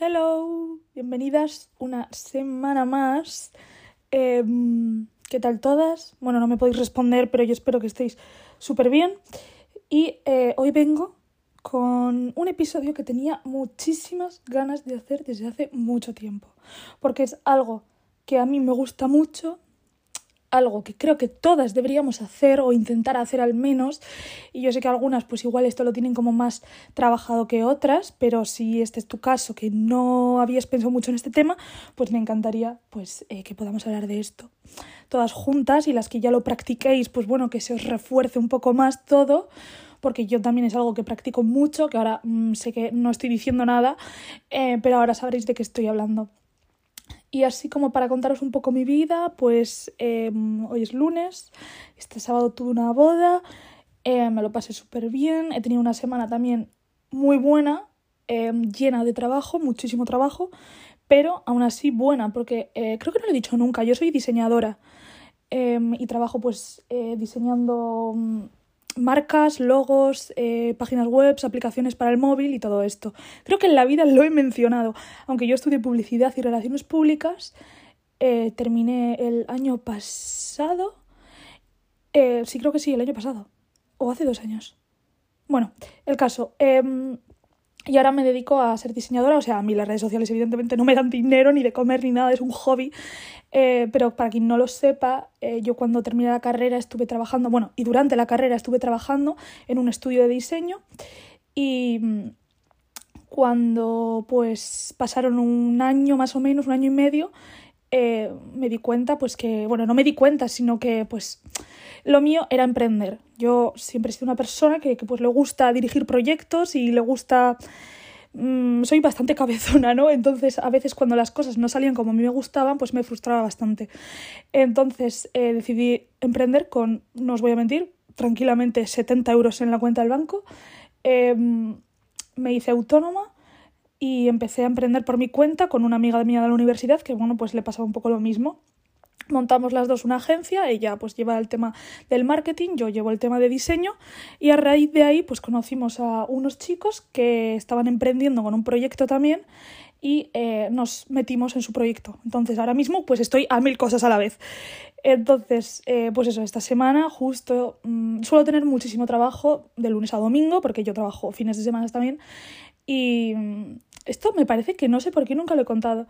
Hello, bienvenidas una semana más. Em, ¿Qué tal todas? Bueno, no me podéis responder, pero yo espero que estéis súper bien. Y eh, hoy vengo con un episodio que tenía muchísimas ganas de hacer desde hace mucho tiempo, porque es algo que a mí me gusta mucho, algo que creo que todas deberíamos hacer o intentar hacer al menos. Y yo sé que algunas pues igual esto lo tienen como más trabajado que otras, pero si este es tu caso, que no habías pensado mucho en este tema, pues me encantaría pues eh, que podamos hablar de esto todas juntas y las que ya lo practiquéis, pues bueno, que se os refuerce un poco más todo porque yo también es algo que practico mucho, que ahora mm, sé que no estoy diciendo nada, eh, pero ahora sabréis de qué estoy hablando. Y así como para contaros un poco mi vida, pues em, hoy es lunes, este sábado tuve una boda, eh, me lo pasé súper bien, he tenido una semana también muy buena, em, llena de trabajo, muchísimo trabajo, pero aún así buena, porque eh, creo que no lo he dicho nunca, yo soy diseñadora em, y trabajo pues eh, diseñando mm, marcas, logos, eh, páginas web, aplicaciones para el móvil y todo esto. Creo que en la vida lo he mencionado. Aunque yo estudié publicidad y relaciones públicas, eh, terminé el año pasado. Eh, sí, creo que sí, el año pasado. O hace dos años. Bueno, el caso. Y ahora me dedico a ser diseñadora, o sea, a mí las redes sociales evidentemente no me dan dinero ni de comer ni nada, es un hobby. Eh, pero para quien no lo sepa, eh, yo cuando terminé la carrera estuve trabajando, bueno, y durante la carrera estuve trabajando en un estudio de diseño y mm, cuando pues pasaron un año más o menos, un año y medio, eh, me di cuenta pues que, bueno, no me di cuenta, sino que pues lo mío era emprender. Yo siempre he sido una persona que, pues le gusta dirigir proyectos y le gusta... Mm, soy bastante cabezona, ¿no? Entonces a veces cuando las cosas no salían como a mí me gustaban, pues me frustraba bastante. Entonces eh, decidí emprender con, no os voy a mentir, tranquilamente 70 euros en la cuenta del banco. Em, me hice autónoma y empecé a emprender por mi cuenta con una amiga mía de la universidad que, bueno, pues le pasaba un poco lo mismo montamos las dos una agencia, ella pues lleva el tema del marketing, yo llevo el tema de diseño y a raíz de ahí pues conocimos a unos chicos que estaban emprendiendo con un proyecto también y eh, nos metimos en su proyecto. Entonces ahora mismo pues estoy a mil cosas a la vez. Entonces, eh, pues eso, esta semana justo mm, suelo tener muchísimo trabajo de lunes a domingo porque yo trabajo fines de semana también y mm, esto me parece que no sé por qué nunca lo he contado.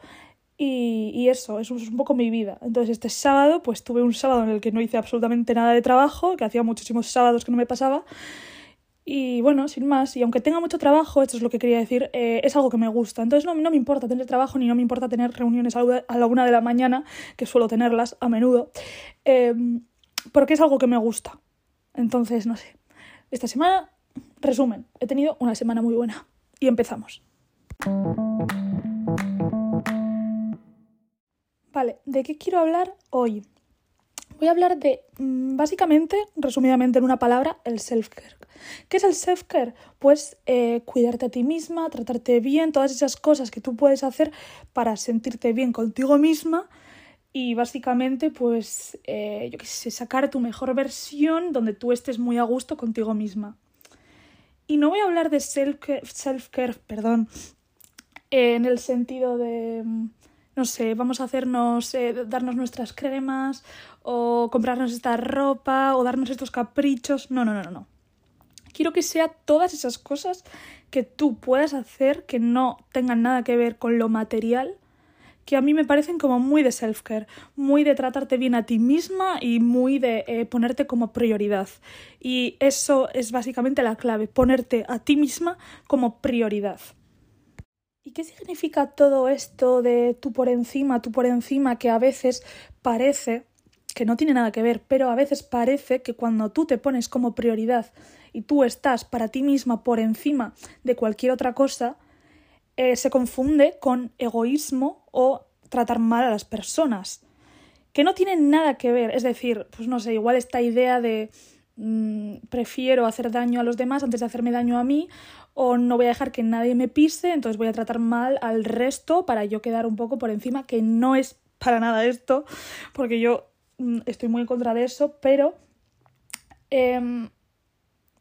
Y, eso, eso es un poco mi vida. Entonces este sábado, pues tuve un sábado en el que no hice absolutamente nada de trabajo, que hacía muchísimos sábados que no me pasaba. Y bueno, sin más, y aunque tenga mucho trabajo, esto es lo que quería decir, eh, es algo que me gusta. Entonces no, no me importa tener trabajo ni no me importa tener reuniones a la una de la mañana, que suelo tenerlas a menudo, em, porque es algo que me gusta. Entonces, no sé. Esta semana, resumen, he tenido una semana muy buena. Y empezamos. Vale, ¿de qué quiero hablar hoy? Voy a hablar de, mm, básicamente, resumidamente en una palabra, el self-care. ¿Qué es el self-care? Pues eh, cuidarte a ti misma, tratarte bien, todas esas cosas que tú puedes hacer para sentirte bien contigo misma y básicamente, pues, eh, yo qué sé, sacar tu mejor versión donde tú estés muy a gusto contigo misma. Y no voy a hablar de self-care, self -care, perdón, en el sentido de mm, no sé, vamos a hacernos, eh, darnos nuestras cremas o comprarnos esta ropa o darnos estos caprichos. No, no, no, no. Quiero que sea todas esas cosas que tú puedas hacer que no tengan nada que ver con lo material, que a mí me parecen como muy de self-care, muy de tratarte bien a ti misma y muy de eh, ponerte como prioridad. Y eso es básicamente la clave, ponerte a ti misma como prioridad. ¿Y qué significa todo esto de tú por encima, tú por encima, que a veces parece que no tiene nada que ver, pero a veces parece que cuando tú te pones como prioridad y tú estás para ti misma por encima de cualquier otra cosa, eh, se confunde con egoísmo o tratar mal a las personas, que no tienen nada que ver. Es decir, pues no sé, igual esta idea de mm, prefiero hacer daño a los demás antes de hacerme daño a mí, o no voy a dejar que nadie me pise, entonces voy a tratar mal al resto para yo quedar un poco por encima, que no es para nada esto, porque yo mm, estoy muy en contra de eso, pero em,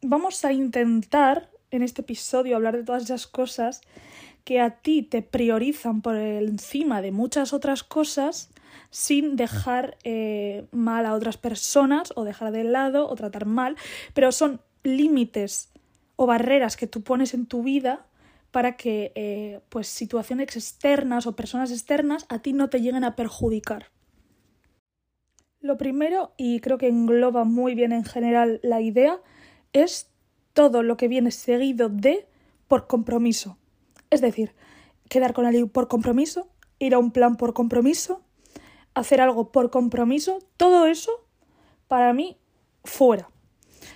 vamos a intentar en este episodio hablar de todas esas cosas que a ti te priorizan por encima de muchas otras cosas sin dejar eh, mal a otras personas o dejar de lado o tratar mal, pero son límites o barreras que tú pones en tu vida para que eh, pues situaciones externas o personas externas a ti no te lleguen a perjudicar. Lo primero, y creo que engloba muy bien en general la idea, es todo lo que viene seguido de por compromiso. Es decir, quedar con alguien por compromiso, ir a un plan por compromiso, hacer algo por compromiso, todo eso, para mí, fuera.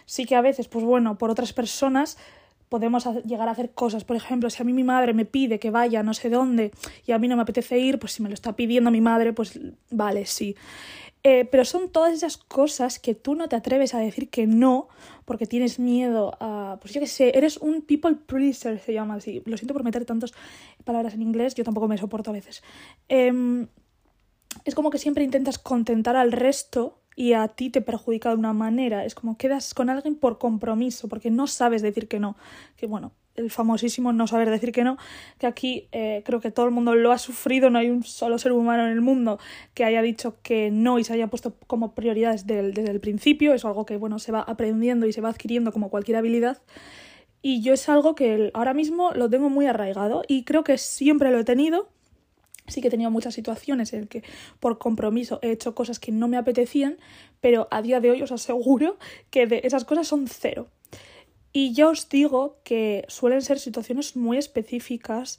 Sí que a veces, pues bueno, por otras personas podemos llegar a hacer cosas. Por ejemplo, si a mí mi madre me pide que vaya no sé dónde y a mí no me apetece ir, pues si me lo está pidiendo mi madre, pues vale, sí. Eh, pero son todas esas cosas que tú no te atreves a decir que no porque tienes miedo a... Pues yo qué sé, eres un people pleaser, se llama así. Lo siento por meter tantas palabras en inglés, yo tampoco me soporto a veces. Em, es como que siempre intentas contentar al resto y a ti te perjudica de una manera. Es como quedas con alguien por compromiso, porque no sabes decir que no. Que bueno, el famosísimo no saber decir que no, que aquí eh, creo que todo el mundo lo ha sufrido, no hay un solo ser humano en el mundo que haya dicho que no y se haya puesto como prioridades desde el, principio, es algo que bueno, se va aprendiendo y se va adquiriendo como cualquier habilidad. Y yo es algo que ahora mismo lo tengo muy arraigado y creo que siempre lo he tenido. Sí que he tenido muchas situaciones en que por compromiso he hecho cosas que no me apetecían, pero a día de hoy os aseguro que de esas cosas son cero. Y ya os digo que suelen ser situaciones muy específicas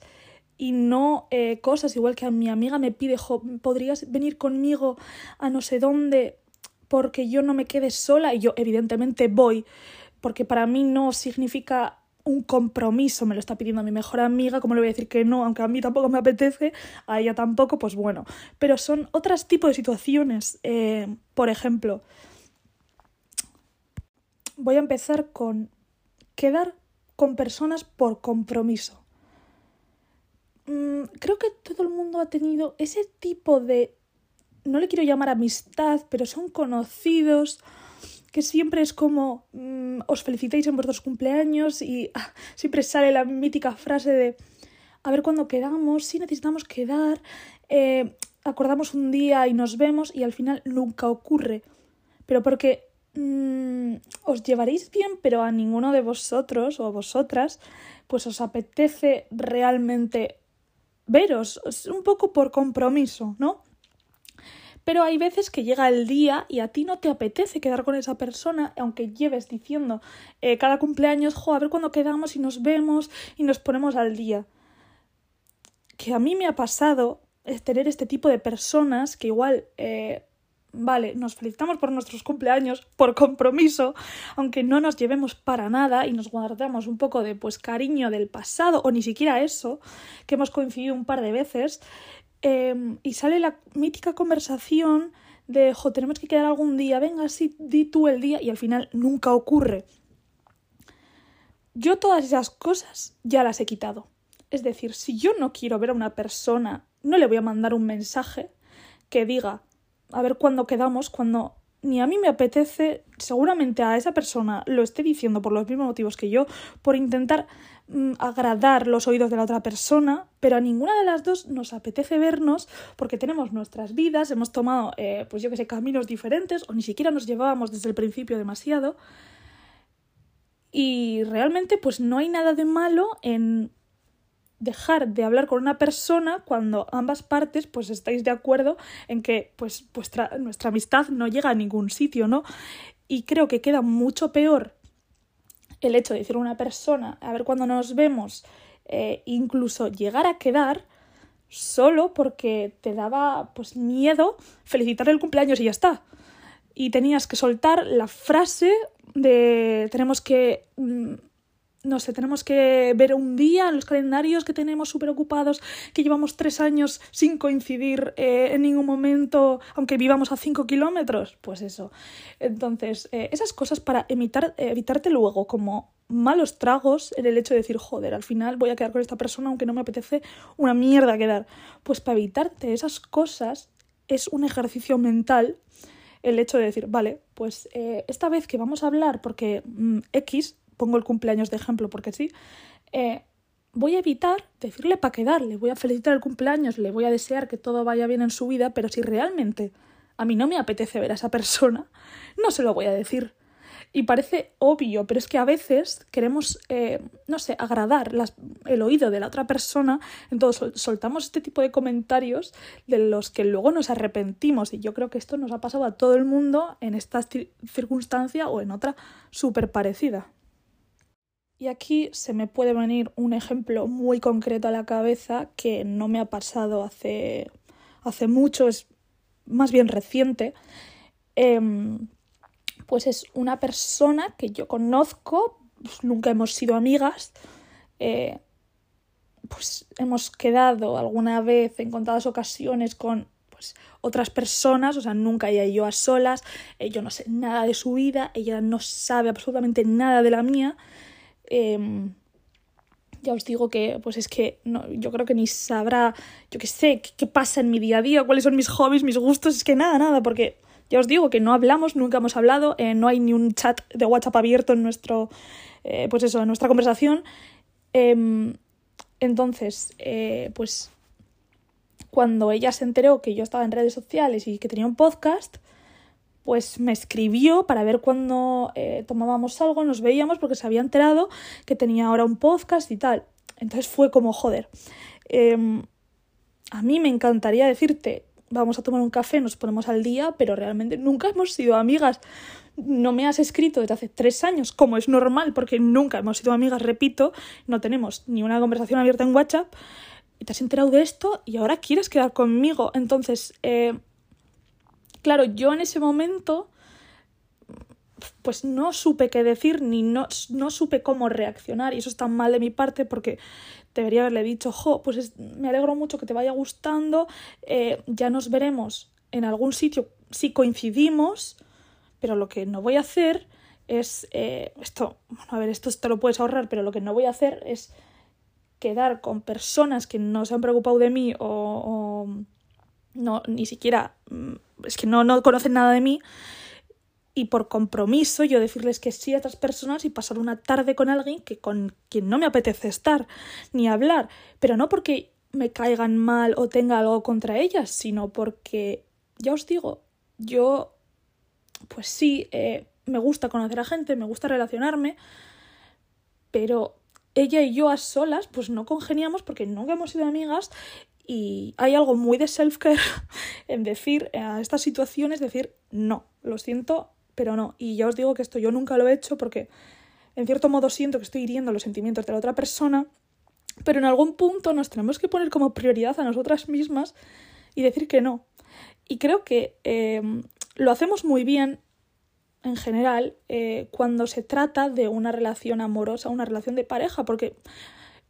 y no eh, cosas igual que a mi amiga me pide, ¿podrías venir conmigo a no sé dónde porque yo no me quede sola? Y yo evidentemente voy, porque para mí no significa un compromiso, me lo está pidiendo mi mejor amiga, ¿cómo le voy a decir que no? Aunque a mí tampoco me apetece, a ella tampoco, pues bueno. Pero son otros tipos de situaciones. Eh, por ejemplo, voy a empezar con quedar con personas por compromiso. Mm, creo que todo el mundo ha tenido ese tipo de, no le quiero llamar amistad, pero son conocidos, que siempre es como mm, os felicitéis en vuestros cumpleaños y ah, siempre sale la mítica frase de a ver cuándo quedamos, si necesitamos quedar, eh, acordamos un día y nos vemos y al final nunca ocurre. Pero porque Mm, os llevaréis bien, pero a ninguno de vosotros o vosotras, pues os apetece realmente veros, un poco por compromiso, ¿no? Pero hay veces que llega el día y a ti no te apetece quedar con esa persona, aunque lleves diciendo eh, cada cumpleaños, jo, a ver cuándo quedamos y nos vemos y nos ponemos al día. Que a mí me ha pasado es tener este tipo de personas que igual eh, vale, nos felicitamos por nuestros cumpleaños, por compromiso, aunque no nos llevemos para nada y nos guardamos un poco de pues cariño del pasado o ni siquiera eso, que hemos coincidido un par de veces, em, y sale la mítica conversación de, jo, tenemos que quedar algún día, venga, sí, di tú el día, y al final nunca ocurre. Yo todas esas cosas ya las he quitado. Es decir, si yo no quiero ver a una persona, no le voy a mandar un mensaje que diga, a ver cuándo quedamos, cuando ni a mí me apetece, seguramente a esa persona lo esté diciendo por los mismos motivos que yo, por intentar mm, agradar los oídos de la otra persona, pero a ninguna de las dos nos apetece vernos porque tenemos nuestras vidas, hemos tomado, eh, pues yo que sé, caminos diferentes o ni siquiera nos llevábamos desde el principio demasiado. Y realmente pues no hay nada de malo en dejar de hablar con una persona cuando ambas partes pues estáis de acuerdo en que pues vuestra, nuestra amistad no llega a ningún sitio, ¿no? Y creo que queda mucho peor el hecho de decir a una persona, a ver cuando nos vemos, eh, incluso llegar a quedar solo porque te daba pues miedo felicitarle el cumpleaños y ya está. Y tenías que soltar la frase de tenemos que mm, no sé, tenemos que ver un día en los calendarios que tenemos súper ocupados, que llevamos tres años sin coincidir eh, en ningún momento, aunque vivamos a cinco kilómetros. Pues eso. Entonces, eh, esas cosas para evitar, evitarte luego como malos tragos en el hecho de decir, joder, al final voy a quedar con esta persona aunque no me apetece una mierda quedar. Pues para evitarte esas cosas es un ejercicio mental el hecho de decir, vale, pues eh, esta vez que vamos a hablar, porque mm, X pongo el cumpleaños de ejemplo porque sí, eh, voy a evitar decirle para quedar, le voy a felicitar el cumpleaños, le voy a desear que todo vaya bien en su vida, pero si realmente a mí no me apetece ver a esa persona, no se lo voy a decir. Y parece obvio, pero es que a veces queremos, eh, no sé, agradar el oído de la otra persona, entonces soltamos este tipo de comentarios de los que luego nos arrepentimos. Y yo creo que esto nos ha pasado a todo el mundo en esta circunstancia o en otra súper parecida. Y aquí se me puede venir un ejemplo muy concreto a la cabeza que no me ha pasado hace, hace mucho, es más bien reciente. Em, pues es una persona que yo conozco, pues nunca hemos sido amigas, eh, pues hemos quedado alguna vez en contadas ocasiones con pues, otras personas, o sea, nunca ella y yo a solas, eh, yo no sé nada de su vida, ella no sabe absolutamente nada de la mía. Em, ya os digo que, pues es que no, yo creo que ni sabrá, yo qué sé, qué, pasa en mi día a día, cuáles son mis hobbies, mis gustos, es que nada, nada, porque ya os digo que no hablamos, nunca hemos hablado, eh, no hay ni un chat de WhatsApp abierto en nuestro, eh, pues eso, en nuestra conversación. Em, entonces, eh, pues cuando ella se enteró que yo estaba en redes sociales y que tenía un podcast, pues me escribió para ver cuándo tomábamos algo, nos veíamos porque se había enterado que tenía ahora un podcast y tal. Entonces fue como, joder, em, a mí me encantaría decirte vamos a tomar un café, nos ponemos al día, pero realmente nunca hemos sido amigas. No me has escrito desde hace tres años, como es normal, porque nunca hemos sido amigas, repito, no tenemos ni una conversación abierta en WhatsApp, y te has enterado de esto y ahora quieres quedar conmigo. Entonces, eh, claro, yo en ese momento pues no supe qué decir ni no, no supe cómo reaccionar y eso está mal de mi parte porque debería haberle dicho, jo, pues me alegro mucho que te vaya gustando, eh, ya nos veremos en algún sitio si coincidimos, pero lo que no voy a hacer es, eh, esto, bueno, a ver, esto te lo puedes ahorrar, pero lo que no voy a hacer es quedar con personas que no se han preocupado de mí o, o no, ni siquiera, mm, es que no, no conocen nada de mí y por compromiso yo decirles que sí a otras personas y pasar una tarde con alguien que con quien no me apetece estar ni hablar, pero no porque me caigan mal o tenga algo contra ellas, sino porque, ya os digo, yo, pues sí, eh, me gusta conocer a gente, me gusta relacionarme, pero ella y yo a solas, pues no congeniamos porque nunca hemos sido amigas y hay algo muy de self-care en decir a estas situaciones, decir, no, lo siento, pero no. Y ya os digo que esto yo nunca lo he hecho porque en cierto modo siento que estoy hiriendo los sentimientos de la otra persona, pero en algún punto nos tenemos que poner como prioridad a nosotras mismas y decir que no. Y creo que eh, lo hacemos muy bien en general eh, cuando se trata de una relación amorosa, una relación de pareja, porque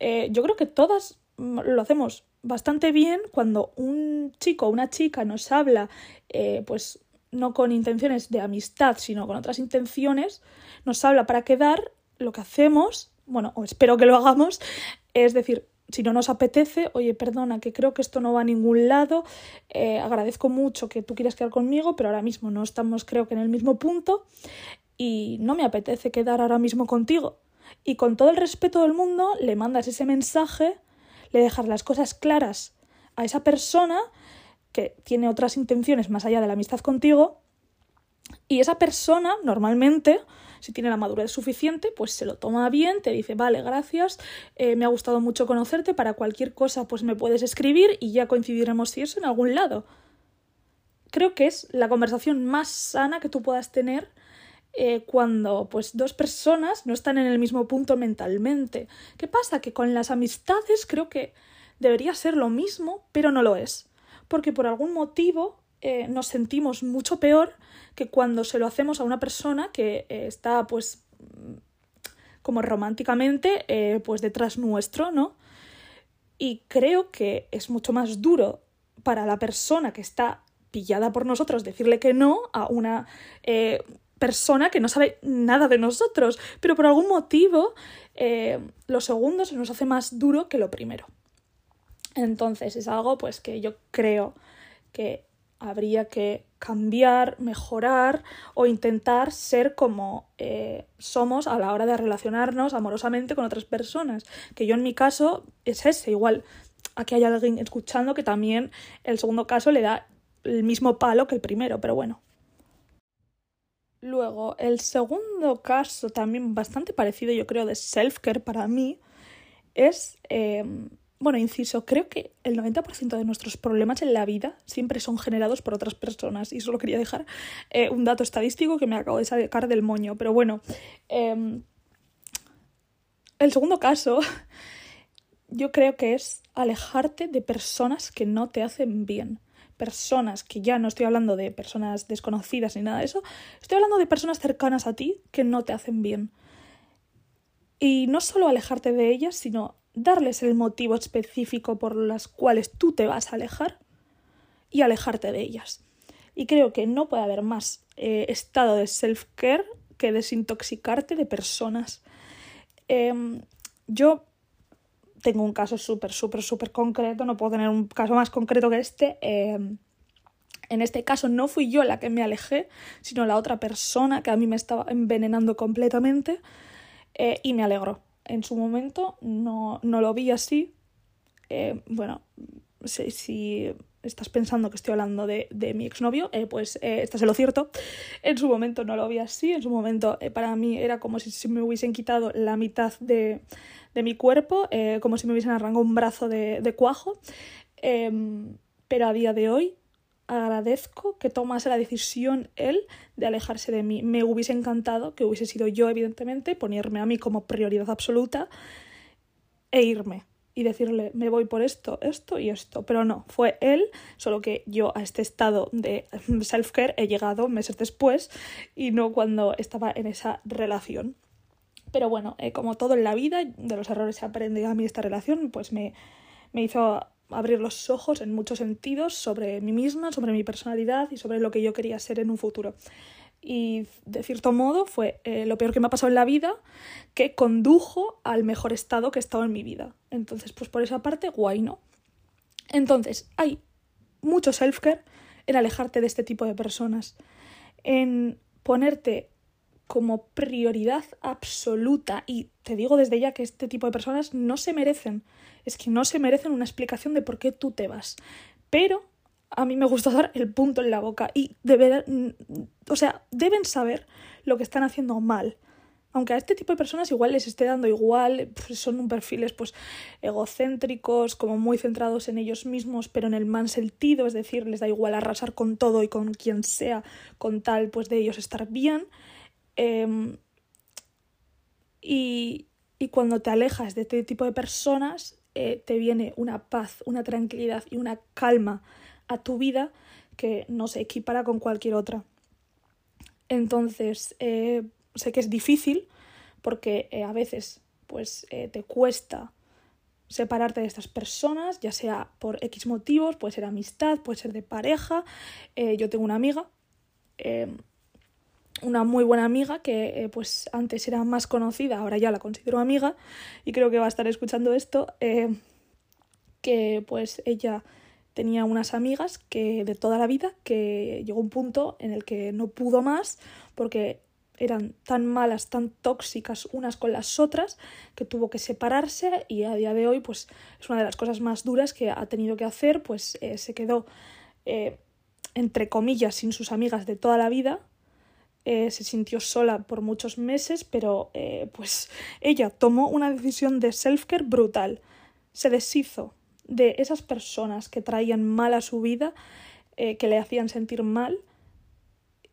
eh, yo creo que todas lo hacemos bastante bien cuando un chico o una chica nos habla pues no con intenciones de amistad, sino con otras intenciones, nos habla para quedar, lo que hacemos, bueno, o espero que lo hagamos, es decir, si no nos apetece, oye, perdona, que creo que esto no va a ningún lado, eh, agradezco mucho que tú quieras quedar conmigo, pero ahora mismo no estamos, creo que en el mismo punto, y no me apetece quedar ahora mismo contigo. Y con todo el respeto del mundo, le mandas ese mensaje, le dejas las cosas claras a esa persona que tiene otras intenciones más allá de la amistad contigo y esa persona normalmente, si tiene la madurez suficiente, pues se lo toma bien, te dice, vale, gracias, eh, me ha gustado mucho conocerte, para cualquier cosa pues me puedes escribir y ya coincidiremos si eso en algún lado. Creo que es la conversación más sana que tú puedas tener eh, cuando pues dos personas no están en el mismo punto mentalmente. ¿Qué pasa? Que con las amistades creo que debería ser lo mismo, pero no lo es porque por algún motivo eh, nos sentimos mucho peor que cuando se lo hacemos a una persona que eh, está pues como románticamente pues detrás nuestro, ¿no? Y creo que es mucho más duro para la persona que está pillada por nosotros decirle que no a una persona que no sabe nada de nosotros, pero por algún motivo lo segundo se nos hace más duro que lo primero. Entonces es algo pues que yo creo que habría que cambiar, mejorar o intentar ser como eh, somos a la hora de relacionarnos amorosamente con otras personas. Que yo en mi caso es ese, igual aquí hay alguien escuchando que también el segundo caso le da el mismo palo que el primero, pero bueno. Luego, el segundo caso, también bastante parecido, yo creo, de self-care para mí, es eh, bueno, inciso, creo que el 90% de nuestros problemas en la vida siempre son generados por otras personas. Y solo quería dejar eh, un dato estadístico que me acabo de sacar del moño. Pero bueno, em, el segundo caso, yo creo que es alejarte de personas que no te hacen bien. Personas que ya no estoy hablando de personas desconocidas ni nada de eso, estoy hablando de personas cercanas a ti que no te hacen bien. Y no solo alejarte de ellas, sino darles el motivo específico por las cuales tú te vas a alejar y alejarte de ellas. Y creo que no puede haber más eh, estado de self-care que desintoxicarte de personas. Em, yo tengo un caso súper, súper, súper concreto, no puedo tener un caso más concreto que este. Em, en este caso no fui yo la que me alejé, sino la otra persona que a mí me estaba envenenando completamente eh, y me alegró en su momento no, no lo vi así. Eh, bueno, si, si, estás pensando que estoy hablando de, de mi exnovio, eh, pues eh, estás en lo cierto. En su momento no lo vi así, en su momento eh, para mí era como si, me hubiesen quitado la mitad de, de mi cuerpo, como si me hubiesen arrancado un brazo de, de cuajo. Em, pero a día de hoy agradezco que tomase la decisión él de alejarse de mí. Me hubiese encantado que hubiese sido yo, evidentemente, ponerme a mí como prioridad absoluta e irme y decirle me voy por esto, esto y esto. Pero no, fue él, solo que yo a este estado de self-care he llegado meses después y no cuando estaba en esa relación. Pero bueno, eh, como todo en la vida, de los errores se aprende a mí esta relación, pues me, me hizo abrir los ojos en muchos sentidos sobre mí misma, sobre mi personalidad y sobre lo que yo quería ser en un futuro. Y de cierto modo fue eh, lo peor que me ha pasado en la vida que condujo al mejor estado que he estado en mi vida. Entonces, pues por esa parte, guay, ¿no? Entonces, hay mucho self-care en alejarte de este tipo de personas, en ponerte como prioridad absoluta y te digo desde ya que este tipo de personas no se merecen, es que no se merecen una explicación de por qué tú te vas. Pero a mí me gusta dar el punto en la boca y deber, o sea, deben saber lo que están haciendo mal. Aunque a este tipo de personas igual les esté dando igual, pues son un perfiles pues egocéntricos, como muy centrados en ellos mismos, pero en el mal sentido, es decir, les da igual arrasar con todo y con quien sea, con tal pues de ellos estar bien. Em, y, cuando te alejas de este tipo de personas, eh, te viene una paz, una tranquilidad y una calma a tu vida que no se equipara con cualquier otra. Entonces, eh, sé que es difícil porque eh, a veces pues, te cuesta separarte de estas personas, ya sea por X motivos, puede ser amistad, puede ser de pareja. yo tengo una amiga em, una muy buena amiga que eh, pues antes era más conocida, ahora ya la considero amiga y creo que va a estar escuchando esto, eh, que pues ella tenía unas amigas que de toda la vida que llegó un punto en el que no pudo más porque eran tan malas, tan tóxicas unas con las otras que tuvo que separarse y a día de hoy pues es una de las cosas más duras que ha tenido que hacer, pues eh, se quedó entre comillas sin sus amigas de toda la vida eh, se sintió sola por muchos meses, pero eh, pues ella tomó una decisión de self-care brutal. Se deshizo de esas personas que traían mal a su vida, eh, que le hacían sentir mal,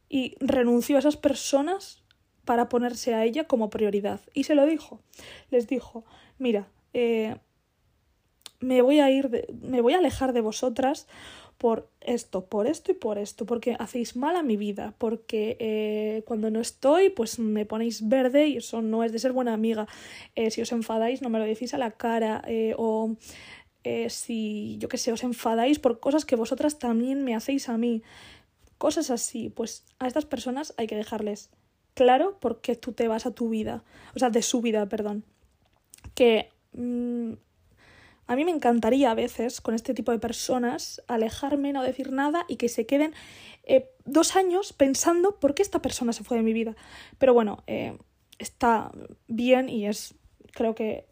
y renunció a esas personas para ponerse a ella como prioridad. Y se lo dijo. Les dijo, mira, me voy a ir, me voy a alejar de vosotras por esto, por esto y por esto, porque hacéis mal a mi vida, porque eh, cuando no estoy, pues me ponéis verde y eso no es de ser buena amiga. Eh, si os enfadáis, no me lo decís a la cara, eh, o si, yo qué sé, os enfadáis por cosas que vosotras también me hacéis a mí. Cosas así, pues a estas personas hay que dejarles claro por qué tú te vas a tu vida, o sea, de su vida, perdón. Que mm, A mí me encantaría a veces con este tipo de personas alejarme, no decir nada y que se queden eh, dos años pensando por qué esta persona se fue de mi vida. Pero bueno, eh, está bien y es, creo que,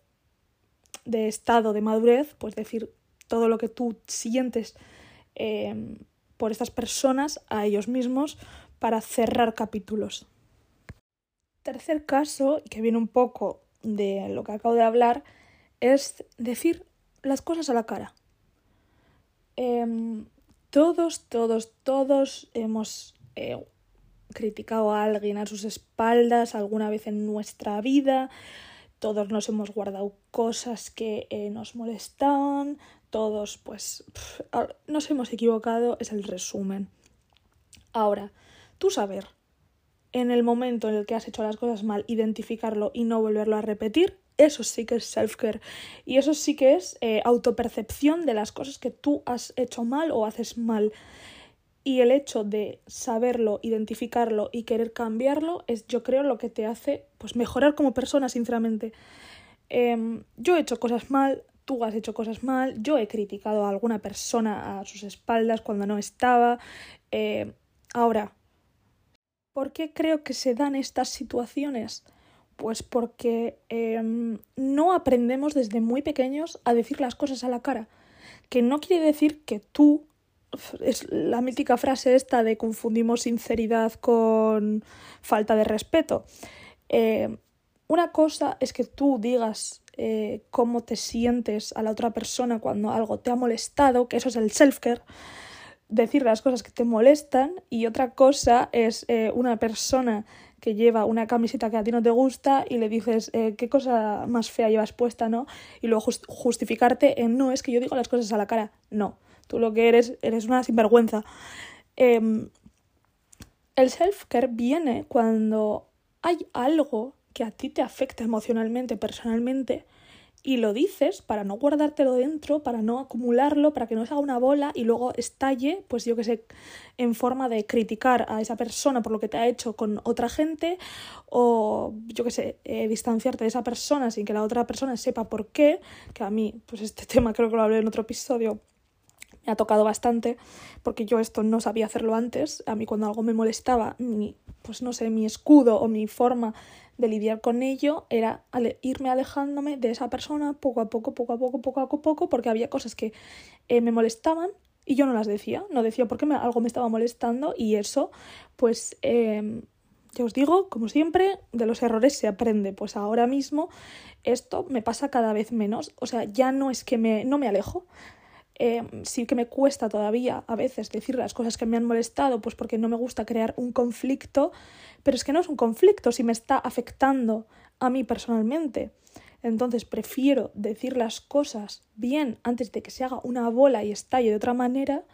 de estado de madurez, pues decir todo lo que tú sientes eh, por estas personas a ellos mismos para cerrar capítulos. Tercer caso, que viene un poco de lo que acabo de hablar, es decir las cosas a la cara. Em, todos, todos, todos hemos eh, criticado a alguien a sus espaldas alguna vez en nuestra vida. Todos nos hemos guardado cosas que eh, nos molestaban. Todos, pues, nos hemos equivocado. Es el resumen. Ahora, tú saber en el momento en el que has hecho las cosas mal, identificarlo y no volverlo a repetir, eso sí que es self-care. Y eso sí que es eh, autopercepción de las cosas que tú has hecho mal o haces mal. Y el hecho de saberlo, identificarlo y querer cambiarlo es, yo creo, lo que te hace pues, mejorar como persona, sinceramente. Em, yo he hecho cosas mal, tú has hecho cosas mal, yo he criticado a alguna persona a sus espaldas cuando no estaba. Eh, ahora, ¿Por qué creo que se dan estas situaciones? Pues porque em, no aprendemos desde muy pequeños a decir las cosas a la cara. Que no quiere decir que tú, es la mítica frase esta de confundimos sinceridad con falta de respeto. Em, una cosa es que tú digas eh, cómo te sientes a la otra persona cuando algo te ha molestado, que eso es el self-care decir las cosas que te molestan y otra cosa es eh, una persona que lleva una camiseta que a ti no te gusta y le dices eh, qué cosa más fea llevas puesta, ¿no? Y luego justificarte en no, es que yo digo las cosas a la cara. No, tú lo que eres eres una sinvergüenza. Em, el self-care viene cuando hay algo que a ti te afecta emocionalmente, personalmente, y lo dices para no guardártelo dentro, para no acumularlo, para que no se haga una bola y luego estalle, pues yo que sé, en forma de criticar a esa persona por lo que te ha hecho con otra gente o yo que sé, eh, distanciarte de esa persona sin que la otra persona sepa por qué, que a mí, pues este tema creo que lo hablé en otro episodio, me ha tocado bastante porque yo esto no sabía hacerlo antes. A mí cuando algo me molestaba, mi, pues no sé, mi escudo o mi forma de lidiar con ello era irme alejándome de esa persona poco a poco, poco a poco, poco a poco, porque había cosas que eh, me molestaban y yo no las decía, no decía porque me, algo me estaba molestando y eso, pues, eh, ya os digo, como siempre, de los errores se aprende, pues ahora mismo esto me pasa cada vez menos, o sea, ya no es que me, no me alejo, eh, sí que me cuesta todavía a veces decir las cosas que me han molestado, pues porque no me gusta crear un conflicto, pero es que no es un conflicto si me está afectando a mí personalmente. Entonces prefiero decir las cosas bien antes de que se haga una bola y estalle de otra manera,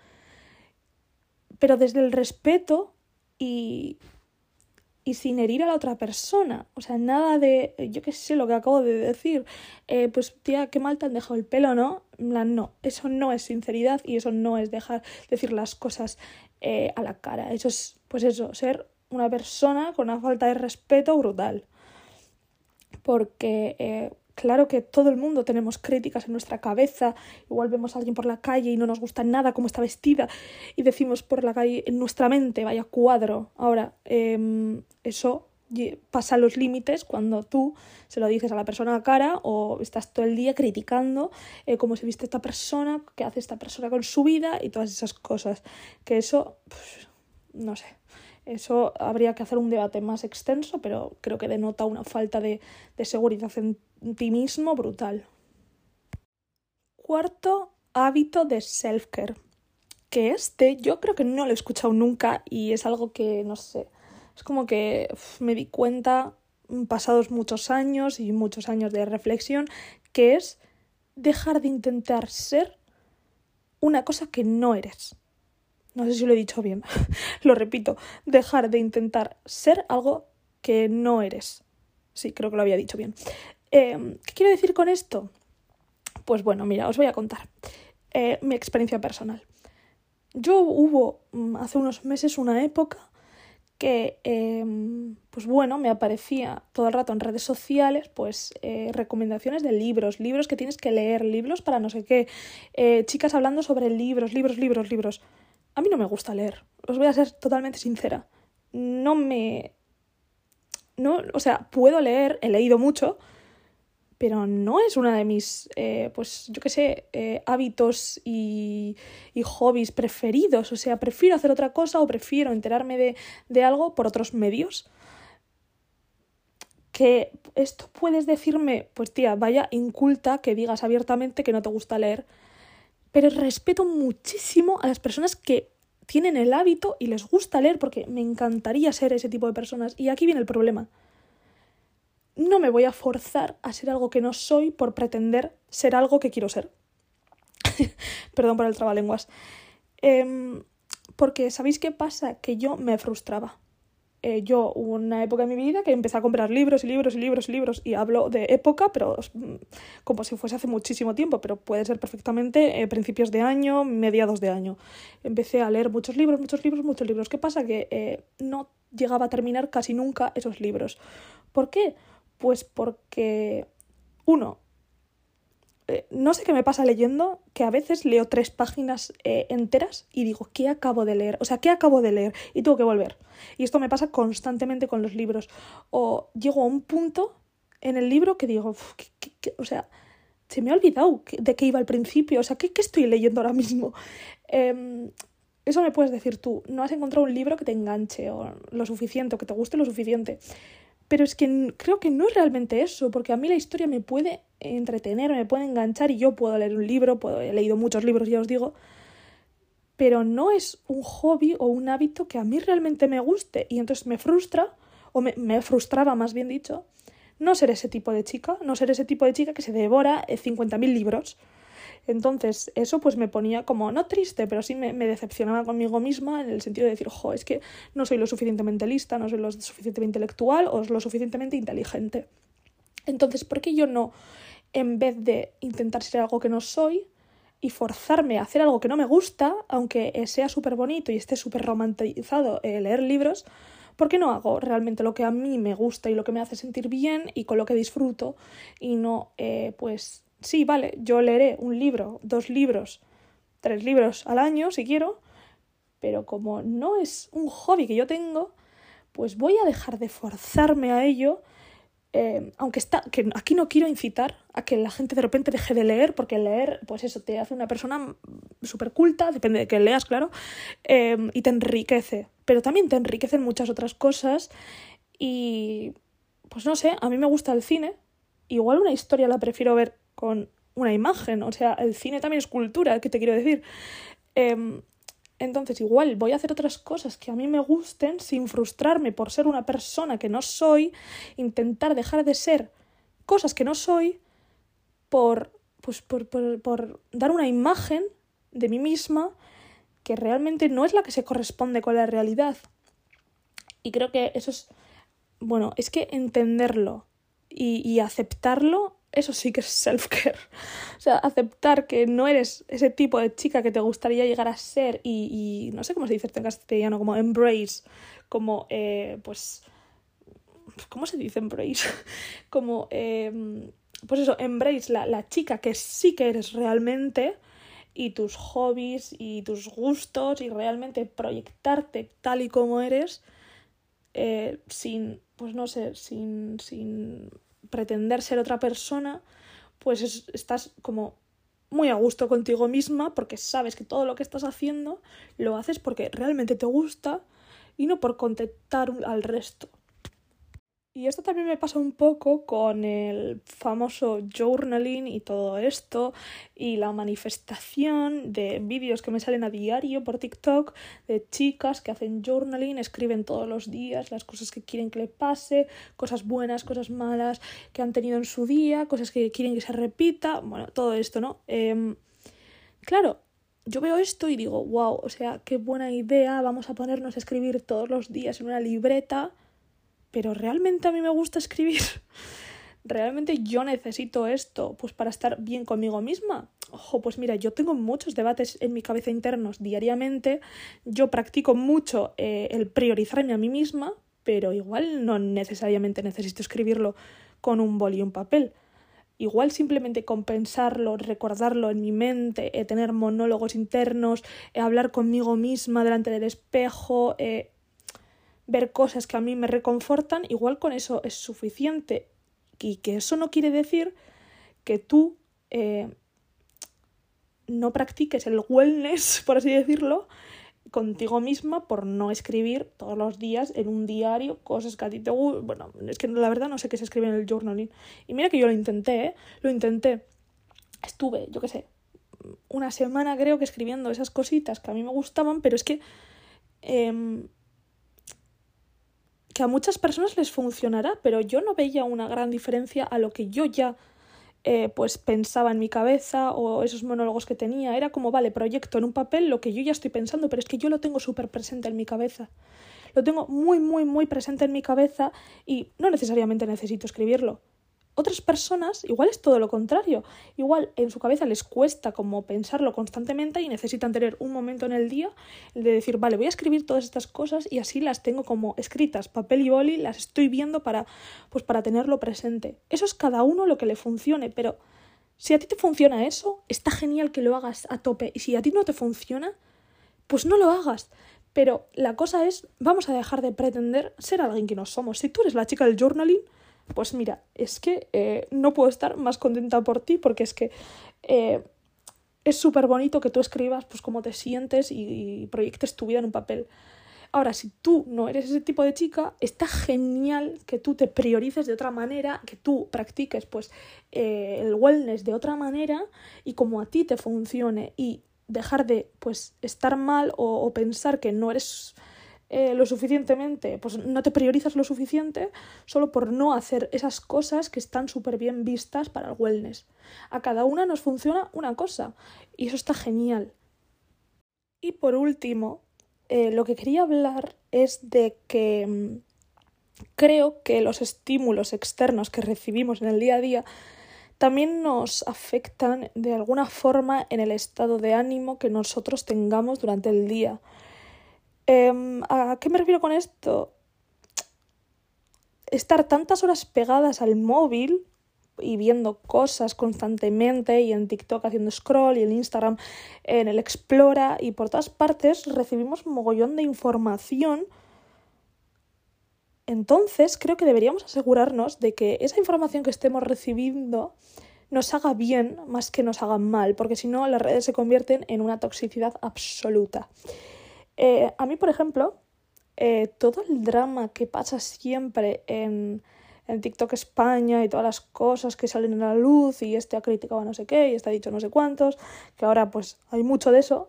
pero desde el respeto y, y sin herir a la otra persona. O sea, nada de, yo qué sé, lo que acabo de decir, eh, pues tía, qué mal te han dejado el pelo, ¿no? No, eso no es sinceridad y eso no es dejar decir las cosas eh, a la cara. Eso es, pues eso, ser una persona con una falta de respeto brutal. Porque eh, Claro que todo el mundo tenemos críticas en nuestra cabeza, igual vemos a alguien por la calle y no nos gusta nada cómo está vestida y decimos por la calle en nuestra mente, vaya cuadro. Ahora, em, eso pasa los límites cuando tú se lo dices a la persona a cara o estás todo el día criticando eh, cómo se viste esta persona, qué hace esta persona con su vida y todas esas cosas. Que eso, no sé, eso habría que hacer un debate más extenso, pero creo que denota una falta de, seguridad en ti mismo brutal. Cuarto hábito de self-care. Que este yo creo que no lo he escuchado nunca y es algo que, no sé, es como que me di cuenta pasados muchos años y muchos años de reflexión, que es dejar de intentar ser una cosa que no eres. No sé si lo he dicho bien. lo repito. Dejar de intentar ser algo que no eres. Sí, creo que lo había dicho bien. Em, ¿Qué quiero decir con esto? Pues bueno, mira, os voy a contar eh, mi experiencia personal. Yo hubo mm, hace unos meses una época que, em, pues bueno, me aparecía todo el rato en redes sociales, pues eh, recomendaciones de libros, libros que tienes que leer, libros para no sé qué, eh, chicas hablando sobre libros, libros, libros, libros. A mí no me gusta leer, os voy a ser totalmente sincera. No me... No, o sea, puedo leer, he leído mucho, pero no es una de mis, eh, pues yo qué sé, eh, hábitos y, y, hobbies preferidos. O sea, prefiero hacer otra cosa o prefiero enterarme de, de algo por otros medios. Que esto puedes decirme, pues tía, vaya inculta que digas abiertamente que no te gusta leer. Pero respeto muchísimo a las personas que tienen el hábito y les gusta leer porque me encantaría ser ese tipo de personas. Y aquí viene el problema no me voy a forzar a ser algo que no soy por pretender ser algo que quiero ser. Perdón por el trabalenguas. Eh, porque, ¿sabéis qué pasa? Que yo me frustraba. Eh, yo una época en mi vida que empecé a comprar libros y libros y libros y libros y hablo de época, pero mm, como si fuese hace muchísimo tiempo, pero puede ser perfectamente eh, principios de año, mediados de año. Empecé a leer muchos libros, muchos libros, muchos libros. ¿Qué pasa? Que eh, no llegaba a terminar casi nunca esos libros. ¿Por qué? Pues porque, uno, no sé qué me pasa leyendo, que a veces leo tres páginas eh, enteras y digo, ¿qué acabo de leer? O sea, ¿qué acabo de leer? Y tengo que volver. Y esto me pasa constantemente con los libros. O llego a un punto en el libro que digo, o sea, se me ha olvidado de qué iba al principio, o sea, ¿qué, qué estoy leyendo ahora mismo? Eh, eso me puedes decir tú, no has encontrado un libro que te enganche o lo suficiente o que te guste lo suficiente. Pero es que creo que no es realmente eso, porque a mí la historia me puede entretener, me puede enganchar y yo puedo leer un libro, he leído muchos libros, ya os digo, pero no es un hobby o un hábito que a mí realmente me guste y entonces me frustra, o me, me frustraba más bien dicho, no ser ese tipo de chica, no ser ese tipo de chica que se devora 50.000 libros. Entonces, eso pues me ponía como, no triste, pero sí me, decepcionaba conmigo misma en el sentido de decir, jo, es que no soy lo suficientemente lista, no soy lo suficientemente intelectual o lo suficientemente inteligente. Entonces, ¿por qué yo no, en vez de intentar ser algo que no soy y forzarme a hacer algo que no me gusta, aunque sea súper bonito y esté súper romantizado leer libros, ¿por qué no hago realmente lo que a mí me gusta y lo que me hace sentir bien y con lo que disfruto y no, eh, pues, sí, vale, yo leeré un libro, dos libros, tres libros al año si quiero, pero como no es un hobby que yo tengo, pues voy a dejar de forzarme a ello. Eh, aunque está, que aquí no quiero incitar a que la gente de repente deje de leer, porque leer, pues eso, te hace una persona súper culta, depende de que leas, claro, eh, y te enriquece. Pero también te enriquecen muchas otras cosas y, pues no sé, a mí me gusta el cine. Igual una historia la prefiero ver con una imagen. O sea, el cine también es cultura, ¿qué te quiero decir? Eh, entonces, igual voy a hacer otras cosas que a mí me gusten sin frustrarme por ser una persona que no soy, intentar dejar de ser cosas que no soy por, pues, por, por, por dar una imagen de mí misma que realmente no es la que se corresponde con la realidad. Y creo que eso es, bueno, es que entenderlo y aceptarlo eso sí que es self-care. O sea, aceptar que no eres ese tipo de chica que te gustaría llegar a ser y, no sé cómo se dice en castellano, como embrace, como, eh, pues, ¿cómo se dice embrace? como, eh, pues eso, embrace la, la chica que sí que eres realmente y tus hobbies y tus gustos y realmente proyectarte tal y como eres eh, sin, pues no sé, sin, sin pretender ser otra persona, pues es, estás como muy a gusto contigo misma porque sabes que todo lo que estás haciendo lo haces porque realmente te gusta y no por contentar al resto. Y esto también me pasa un poco con el famoso journaling y todo esto, y la manifestación de vídeos que me salen a diario por TikTok de chicas que hacen journaling, escriben todos los días las cosas que quieren que le pase, cosas buenas, cosas malas que han tenido en su día, cosas que quieren que se repita, bueno, todo esto, ¿no? Eh, claro, yo veo esto y digo, wow, o sea, qué buena idea, vamos a ponernos a escribir todos los días en una libreta pero realmente a mí me gusta escribir. Realmente yo necesito esto, pues para estar bien conmigo misma. ojo, pues mira, yo tengo muchos debates en mi cabeza internos diariamente, yo practico mucho eh, el priorizarme a mí misma, pero igual no necesariamente necesito escribirlo con un boli y un papel. Igual simplemente compensarlo, recordarlo en mi mente, eh, tener monólogos internos, eh, hablar conmigo misma delante del espejo, ver cosas que a mí me reconfortan, igual con eso es suficiente. Y que eso no quiere decir que tú no practiques el wellness, por así decirlo, contigo misma por no escribir todos los días en un diario cosas que a ti te gustan. Bueno, es que la verdad no sé qué se escribe en el journaling. Y mira que yo lo intenté, ¿eh? Lo intenté. Estuve, yo qué sé, una semana creo que escribiendo esas cositas que a mí me gustaban, pero es que... Em, que a muchas personas les funcionará, pero yo no veía una gran diferencia a lo que yo ya eh, pues pensaba en mi cabeza o esos monólogos que tenía. Era como, vale, proyecto en un papel lo que yo ya estoy pensando, pero es que yo lo tengo súper presente en mi cabeza. Lo tengo muy, muy, muy presente en mi cabeza y no necesariamente necesito escribirlo. Otras personas, igual es todo lo contrario. Igual en su cabeza les cuesta como pensarlo constantemente y necesitan tener un momento en el día de decir, vale, voy a escribir todas estas cosas y así las tengo como escritas, papel y boli, las estoy viendo para, pues para tenerlo presente. Eso es cada uno lo que le funcione, pero si a ti te funciona eso, está genial que lo hagas a tope. Y si a ti no te funciona, pues no lo hagas. Pero la cosa es, vamos a dejar de pretender ser alguien que no somos. Si tú eres la chica del journaling, pues mira, es que eh, no puedo estar más contenta por ti porque es que eh, es súper bonito que tú escribas pues cómo te sientes y, proyectes tu vida en un papel. Ahora, si tú no eres ese tipo de chica, está genial que tú te priorices de otra manera, que tú practiques pues eh, el wellness de otra manera y como a ti te funcione y dejar de pues estar mal o pensar que no eres eh, lo suficientemente, pues no te priorizas lo suficiente solo por no hacer esas cosas que están súper bien vistas para el wellness. A cada una nos funciona una cosa y eso está genial. Y por último, eh, lo que quería hablar es de que mm, creo que los estímulos externos que recibimos en el día a día también nos afectan de alguna forma en el estado de ánimo que nosotros tengamos durante el día. Em, ¿A qué me refiero con esto? Estar tantas horas pegadas al móvil y viendo cosas constantemente y en TikTok haciendo scroll y en Instagram en el Explora y por todas partes recibimos un mogollón de información. Entonces creo que deberíamos asegurarnos de que esa información que estemos recibiendo nos haga bien más que nos haga mal, porque si no las redes se convierten en una toxicidad absoluta. Eh, a mí, por ejemplo, eh, todo el drama que pasa siempre en, en TikTok España y todas las cosas que salen a la luz y este ha criticado a no sé qué y este ha dicho no sé cuántos, que ahora pues hay mucho de eso,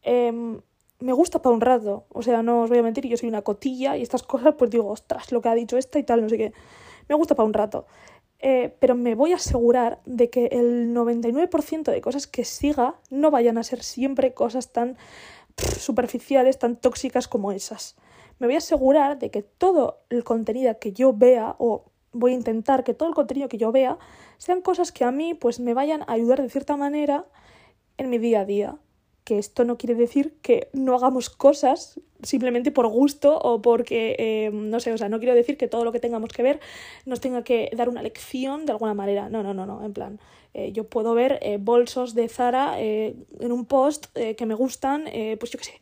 em, me gusta para un rato. O sea, no os voy a mentir, yo soy una cotilla y estas cosas pues digo, ostras, lo que ha dicho esta y tal, no sé qué. Me gusta para un rato. Eh, pero me voy a asegurar de que el 99% de cosas que siga no vayan a ser siempre cosas tan superficiales, tan tóxicas como esas. Me voy a asegurar de que todo el contenido que yo vea, o voy a intentar que todo el contenido que yo vea, sean cosas que a mí pues me vayan a ayudar de cierta manera en mi día a día. Que esto no quiere decir que no hagamos cosas simplemente por gusto o porque, eh, no sé, o sea, no quiero decir que todo lo que tengamos que ver nos tenga que dar una lección de alguna manera. No, no, no, no, en plan, eh, yo puedo ver eh, bolsos de Zara eh, en un post que me gustan, pues yo qué sé,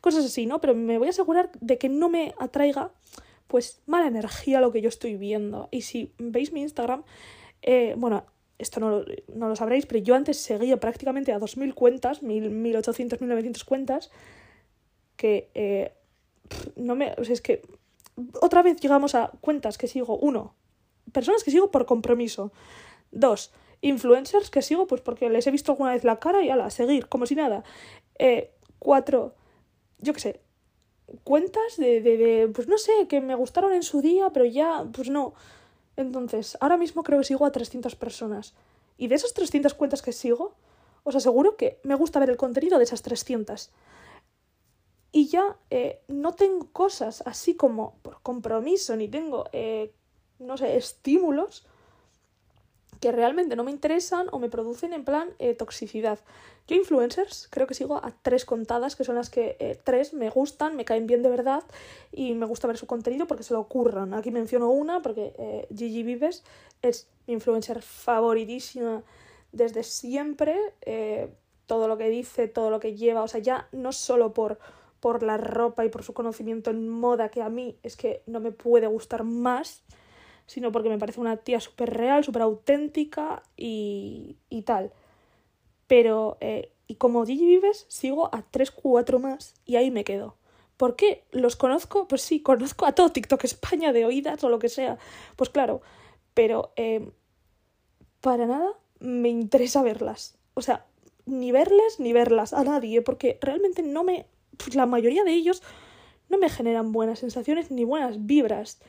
cosas así, ¿no? Pero me voy a asegurar de que no me atraiga pues mala energía lo que yo estoy viendo. Y si veis mi Instagram, bueno, esto no, no, lo sabréis, pero yo antes seguía prácticamente a 2.000 cuentas, 1.800, 1.900 cuentas, que no me... O sea, es que otra vez llegamos a cuentas que sigo, uno, personas que sigo por compromiso, dos, influencers que sigo pues porque les he visto alguna vez la cara y ala, seguir, como si nada. Eh, cuatro, yo qué sé, cuentas de, de, de, pues no sé, que me gustaron en su día, pero ya, pues no. Entonces, ahora mismo creo que sigo a 300 personas. Y de esas 300 cuentas que sigo, os aseguro que me gusta ver el contenido de esas 300. Y ya eh, no tengo cosas así como por compromiso, ni tengo, eh, no sé, estímulos que realmente no me interesan o me producen en plan eh, toxicidad. Yo influencers creo que sigo a tres contadas, que son las que eh, tres me gustan, me caen bien de verdad y me gusta ver su contenido porque se lo ocurran. Aquí menciono una porque eh, Gigi Vives es mi influencer favoritísima desde siempre. todo lo que dice, todo lo que lleva, o sea, ya no solo por, por la ropa y por su conocimiento en moda, que a mí es que no me puede gustar más, sino porque me parece una tía súper real, súper auténtica y, y, tal. Pero, eh, y como Gigi Vives, sigo a 3, 4 más y ahí me quedo. ¿Por qué? ¿Los conozco? Pues sí, conozco a todo TikTok España de oídas o lo que sea. Pues claro, pero eh, para nada me interesa verlas. O sea, ni verles ni verlas a nadie, porque realmente no me. Pues la mayoría de ellos no me generan buenas sensaciones ni buenas vibras.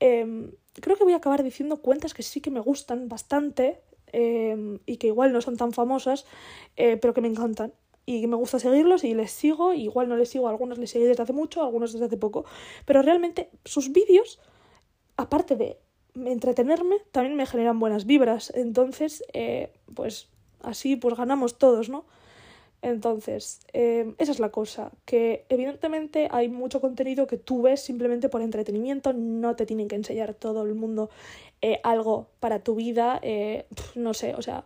Eh, creo que voy a acabar diciendo cuentas que sí que me gustan bastante em, y que igual no son tan famosas, eh, pero que me encantan. Y me gusta seguirlos y les sigo, igual no les sigo, algunos les seguí desde hace mucho, algunos desde hace poco. Pero realmente sus vídeos, aparte de entretenerme, también me generan buenas vibras. Entonces, eh, pues así pues ganamos todos, ¿no? Entonces, eh, esa es la cosa, que evidentemente hay mucho contenido que tú ves simplemente por entretenimiento, no te tienen que enseñar todo el mundo eh, algo para tu vida, eh, no sé, o sea,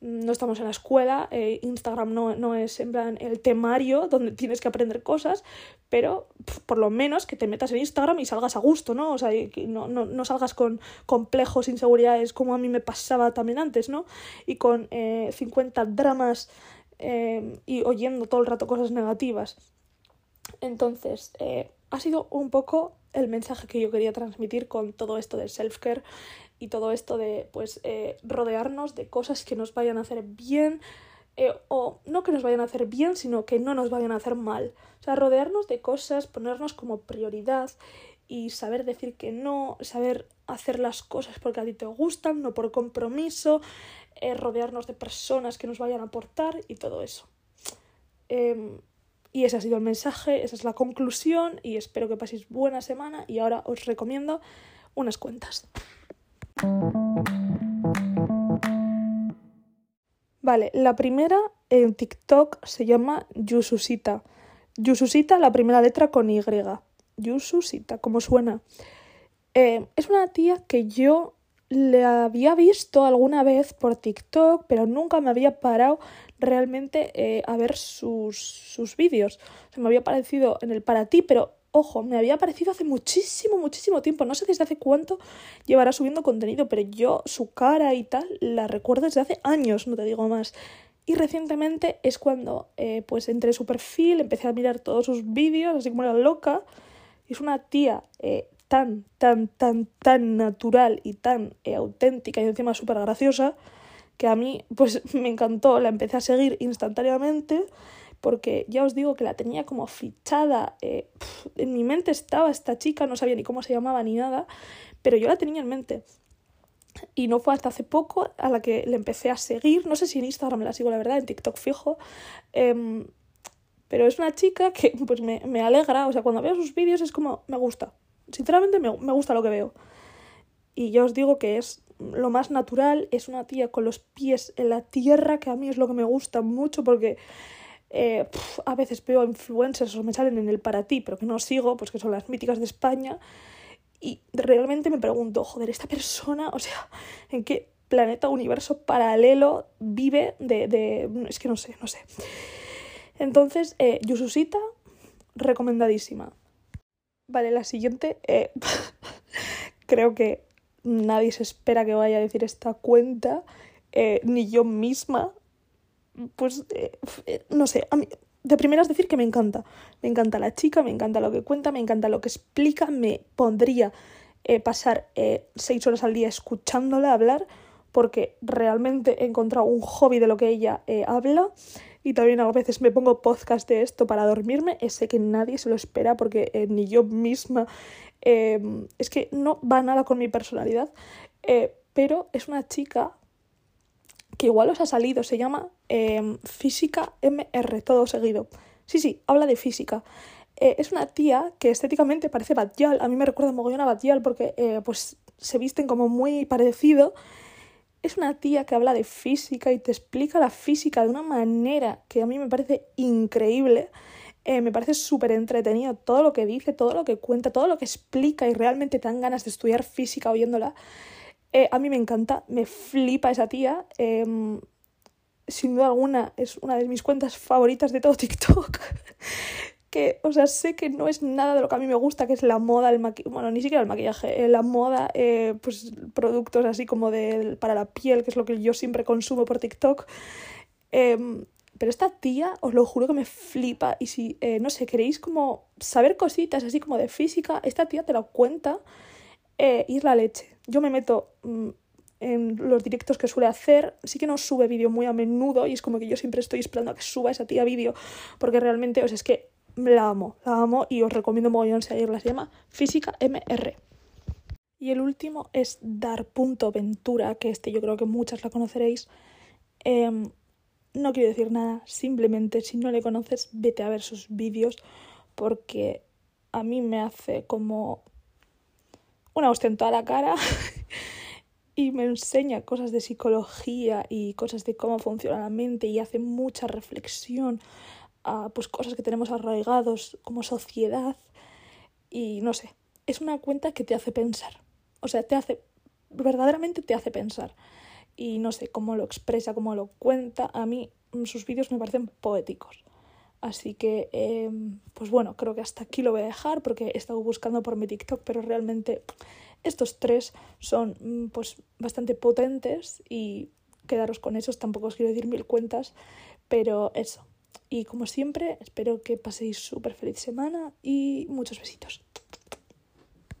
no estamos en la escuela, Instagram no, no, es en plan el temario donde tienes que aprender cosas, pero por lo menos que te metas en Instagram y salgas a gusto, ¿no? O sea, no, no, no salgas con complejos, inseguridades como a mí me pasaba también antes, ¿no? Y con 50 dramas Em, y oyendo todo el rato cosas negativas. Entonces, eh, ha sido un poco el mensaje que yo quería transmitir con todo esto de self-care y todo esto de pues eh, rodearnos de cosas que nos vayan a hacer bien eh, o no que nos vayan a hacer bien sino que no nos vayan a hacer mal o sea rodearnos de cosas ponernos como prioridad y saber decir que no saber hacer las cosas porque a ti te gustan no por compromiso eh, rodearnos de personas que nos vayan a aportar y todo eso. Em, y ese ha sido el mensaje, esa es la conclusión y espero que paséis buena semana y ahora os recomiendo unas cuentas. Vale, la primera en TikTok se llama Yususita. Yususita, la primera letra con Y. Yususita, como suena. Eh, es una tía que yo le había visto alguna vez por TikTok, pero nunca me había parado realmente eh, a ver sus, sus vídeos. se me había parecido en el para ti, pero ojo, me había parecido hace muchísimo, muchísimo tiempo. No sé desde hace cuánto llevará subiendo contenido, pero yo su cara y tal la recuerdo desde hace años, no te digo más. Y recientemente es cuando eh, pues entré en su perfil, empecé a mirar todos sus vídeos, así como era loca. Es una tía eh, tan, tan, tan, tan natural y tan eh, auténtica y encima súper graciosa que a mí pues me encantó, la empecé a seguir instantáneamente porque ya os digo que la tenía como fichada, eh, en mi mente estaba esta chica, no sabía ni cómo se llamaba ni nada, pero yo la tenía en mente. Y no fue hasta hace poco a la que le empecé a seguir, no sé si en Instagram la sigo la verdad, en TikTok fijo, em, pero es una chica que pues me, me alegra, o sea, cuando veo sus vídeos es como, me gusta, sinceramente me, gusta lo que veo. Y yo os digo que es lo más natural, es una tía con los pies en la tierra, que a mí es lo que me gusta mucho porque eh, a veces veo influencers o me salen en el para ti, pero que no sigo, pues que son las míticas de España. Y realmente me pregunto, joder, esta persona, o sea, ¿en qué planeta, universo paralelo vive de... de... es que no sé, no sé. Entonces, eh, Yususita, recomendadísima. Vale, la siguiente. Eh, creo que nadie se espera que vaya a decir esta cuenta, eh, ni yo misma. Pues eh, no sé, a mí, de primeras decir que me encanta. Me encanta la chica, me encanta lo que cuenta, me encanta lo que explica. Me pondría pasar seis horas al día escuchándola hablar porque realmente he encontrado un hobby de lo que ella habla y también a veces me pongo podcast de esto para dormirme. Sé que nadie se lo espera porque eh, ni yo misma em, es que no va nada con mi personalidad. Eh, pero es una chica que igual os ha salido, se llama em, Física MR, todo seguido. Sí, sí, habla de física. Eh, es una tía que estéticamente parece Batial, a mí me recuerda mogollón a Batial porque pues se visten como muy parecido es una tía que habla de física y te explica la física de una manera que a mí me parece increíble. Eh, me parece súper entretenido todo lo que dice, todo lo que cuenta, todo lo que explica y realmente te dan ganas de estudiar física oyéndola. Eh, a mí me encanta, me flipa esa tía. Em, sin duda alguna es una de mis cuentas favoritas de todo TikTok. que, o sea, sé que no es nada de lo que a mí me gusta, que es la moda, el maquillaje, bueno, ni siquiera el maquillaje, eh, la moda, eh, pues productos así como de, para la piel, que es lo que yo siempre consumo por TikTok. Em, pero esta tía, os lo juro que me flipa. Y si, eh, no sé, queréis como saber cositas así como de física, esta tía te lo cuenta y es la leche. Yo me meto mm, en los directos que suele hacer. Sí que no sube vídeo muy a menudo y es como que yo siempre estoy esperando a que suba esa tía vídeo porque realmente, o sea, es que la amo, la amo y os recomiendo mogollón seguirla. Se llama Física MR. Y el último es Dar Punto Ventura, que este yo creo que muchas la conoceréis. Em, no quiero decir nada, simplemente si no le conoces, vete a ver sus vídeos porque a mí me hace como una hostia en toda la cara y me enseña cosas de psicología y cosas de cómo funciona la mente y hace mucha reflexión a pues, cosas que tenemos arraigados como sociedad. Y no sé, es una cuenta que te hace pensar, o sea, te hace, verdaderamente te hace pensar. Y no sé cómo lo expresa, cómo lo cuenta, a mí sus vídeos me parecen poéticos. Así que, em, pues bueno, creo que hasta aquí lo voy a dejar porque he estado buscando por mi TikTok, pero realmente estos tres son mm, pues bastante potentes y quedaros con esos, tampoco os quiero decir mil cuentas, pero eso, y como siempre, espero que paséis súper feliz semana y muchos besitos.